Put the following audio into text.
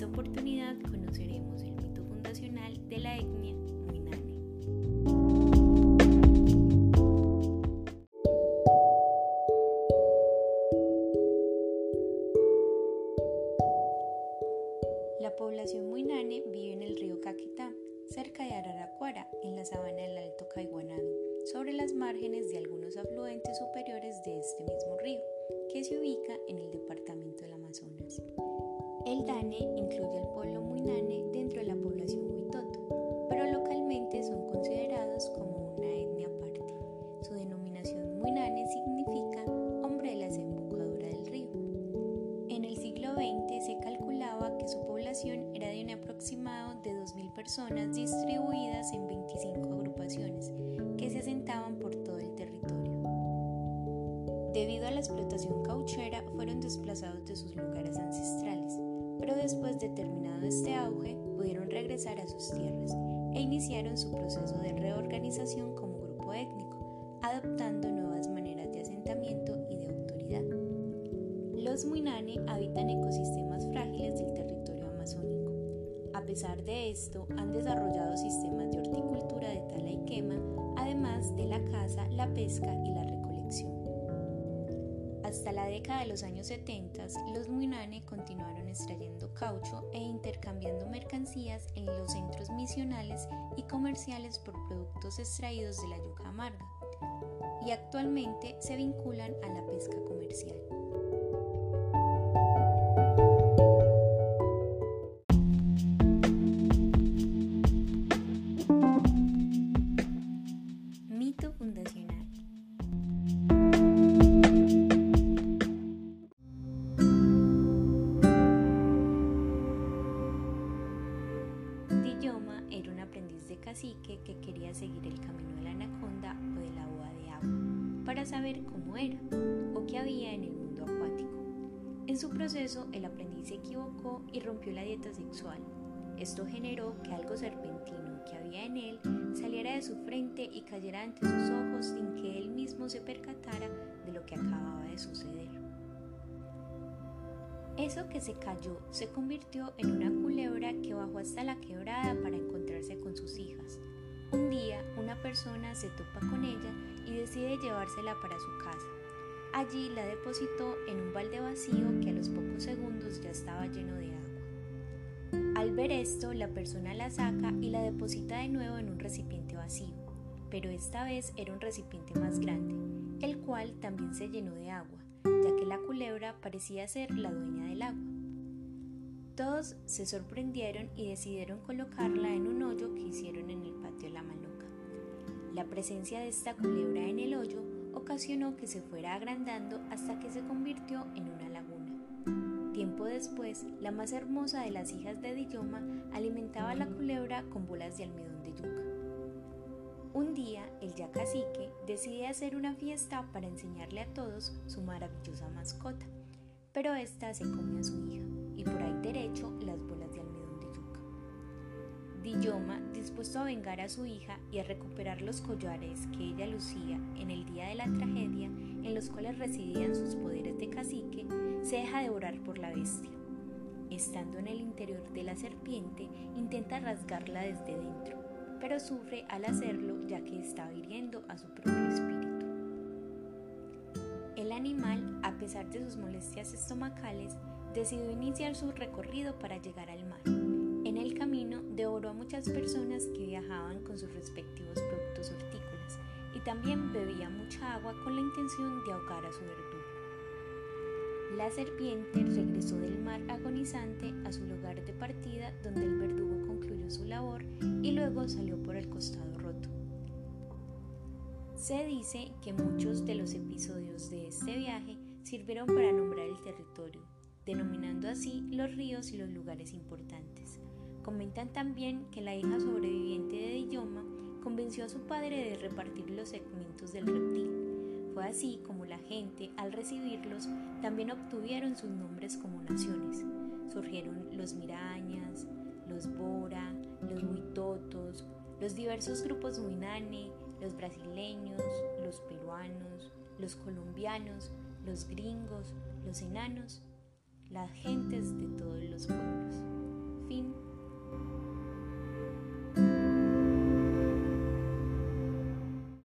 esta oportunidad conoceremos el mito fundacional de la etnia Muinane. La población Muinane vive en el río Caquetá, cerca de Araraquara, en la sabana del Alto Caiguanado, sobre las márgenes de algunos afluentes superiores de este mismo que se ubica en el departamento del Amazonas. El DANE incluye al pueblo Muinane dentro de la población Huitoto, pero localmente son considerados como una etnia aparte. Su denominación Muinane significa hombre de la desembocadura del río. En el siglo XX se calculaba que su población era de un aproximado de 2.000 personas distribuidas en 25 agrupaciones que se asentaban por. Debido a la explotación cauchera fueron desplazados de sus lugares ancestrales pero después de terminado este auge pudieron regresar a sus tierras e iniciaron su proceso de reorganización como grupo étnico, adoptando nuevas maneras de asentamiento y de autoridad. Los Muinane habitan ecosistemas frágiles del territorio amazónico. A pesar de esto, han desarrollado sistemas de horticultura de tala y quema, además de la caza, la pesca y la. Hasta la década de los años 70, los Muinane continuaron extrayendo caucho e intercambiando mercancías en los centros misionales y comerciales por productos extraídos de la yuca amarga, y actualmente se vinculan a la pesca comercial. O de la boa de agua para saber cómo era o qué había en el mundo acuático. En su proceso, el aprendiz se equivocó y rompió la dieta sexual. Esto generó que algo serpentino que había en él saliera de su frente y cayera ante sus ojos sin que él mismo se percatara de lo que acababa de suceder. Eso que se cayó se convirtió en una culebra que bajó hasta la quebrada para encontrarse con sus hijas. Un día una persona se topa con ella y decide llevársela para su casa. Allí la depositó en un balde vacío que a los pocos segundos ya estaba lleno de agua. Al ver esto, la persona la saca y la deposita de nuevo en un recipiente vacío, pero esta vez era un recipiente más grande, el cual también se llenó de agua ya que la culebra parecía ser la dueña del agua. Todos se sorprendieron y decidieron colocarla en un hoyo que hicieron en el patio de la maloca. La presencia de esta culebra en el hoyo ocasionó que se fuera agrandando hasta que se convirtió en una laguna. Tiempo después, la más hermosa de las hijas de Diyoma alimentaba a la culebra con bolas de almidón de yuca. Un día, el ya cacique decide hacer una fiesta para enseñarle a todos su maravillosa mascota, pero esta se come a su hija y por ahí derecho las bolas de almidón de yuca. Diyoma, dispuesto a vengar a su hija y a recuperar los collares que ella lucía en el día de la tragedia, en los cuales residían sus poderes de cacique, se deja devorar por la bestia. Estando en el interior de la serpiente, intenta rasgarla desde dentro pero sufre al hacerlo ya que está hiriendo a su propio espíritu. El animal, a pesar de sus molestias estomacales, decidió iniciar su recorrido para llegar al mar. En el camino devoró a muchas personas que viajaban con sus respectivos productos hortícolas y también bebía mucha agua con la intención de ahogar a su verdugo. La serpiente regresó del mar agonizante a su lugar de partida donde el verdugo concluyó su labor y luego salió por el costado roto. Se dice que muchos de los episodios de este viaje sirvieron para nombrar el territorio, denominando así los ríos y los lugares importantes. Comentan también que la hija sobreviviente de Diyoma convenció a su padre de repartir los segmentos del reptil. Fue así como la gente, al recibirlos, también obtuvieron sus nombres como naciones. Surgieron los Mirañas, los Bora, los Huitotos, los diversos grupos Muinane, los brasileños, los peruanos, los colombianos, los gringos, los enanos, las gentes de todos los pueblos. Fin.